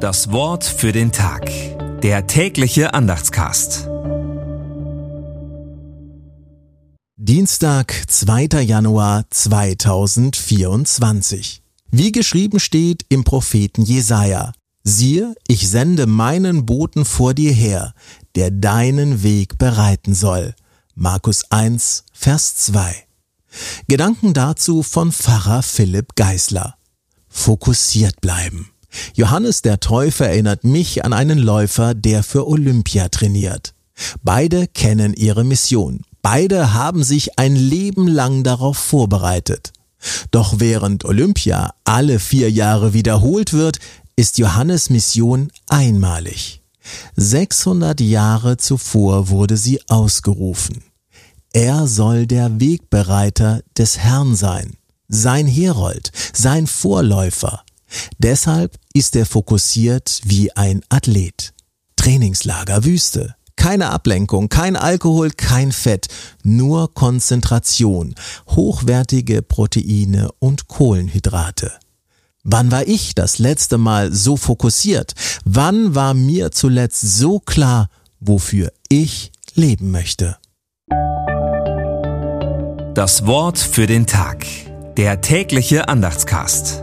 Das Wort für den Tag. Der tägliche Andachtscast. Dienstag, 2. Januar 2024. Wie geschrieben steht im Propheten Jesaja: Siehe, ich sende meinen Boten vor dir her, der deinen Weg bereiten soll. Markus 1, Vers 2. Gedanken dazu von Pfarrer Philipp Geisler. Fokussiert bleiben. Johannes der Täufer erinnert mich an einen Läufer, der für Olympia trainiert. Beide kennen ihre Mission. Beide haben sich ein Leben lang darauf vorbereitet. Doch während Olympia alle vier Jahre wiederholt wird, ist Johannes Mission einmalig. 600 Jahre zuvor wurde sie ausgerufen. Er soll der Wegbereiter des Herrn sein, sein Herold, sein Vorläufer. Deshalb ist er fokussiert wie ein Athlet. Trainingslager Wüste. Keine Ablenkung, kein Alkohol, kein Fett, nur Konzentration, hochwertige Proteine und Kohlenhydrate. Wann war ich das letzte Mal so fokussiert? Wann war mir zuletzt so klar, wofür ich leben möchte? Das Wort für den Tag. Der tägliche Andachtscast.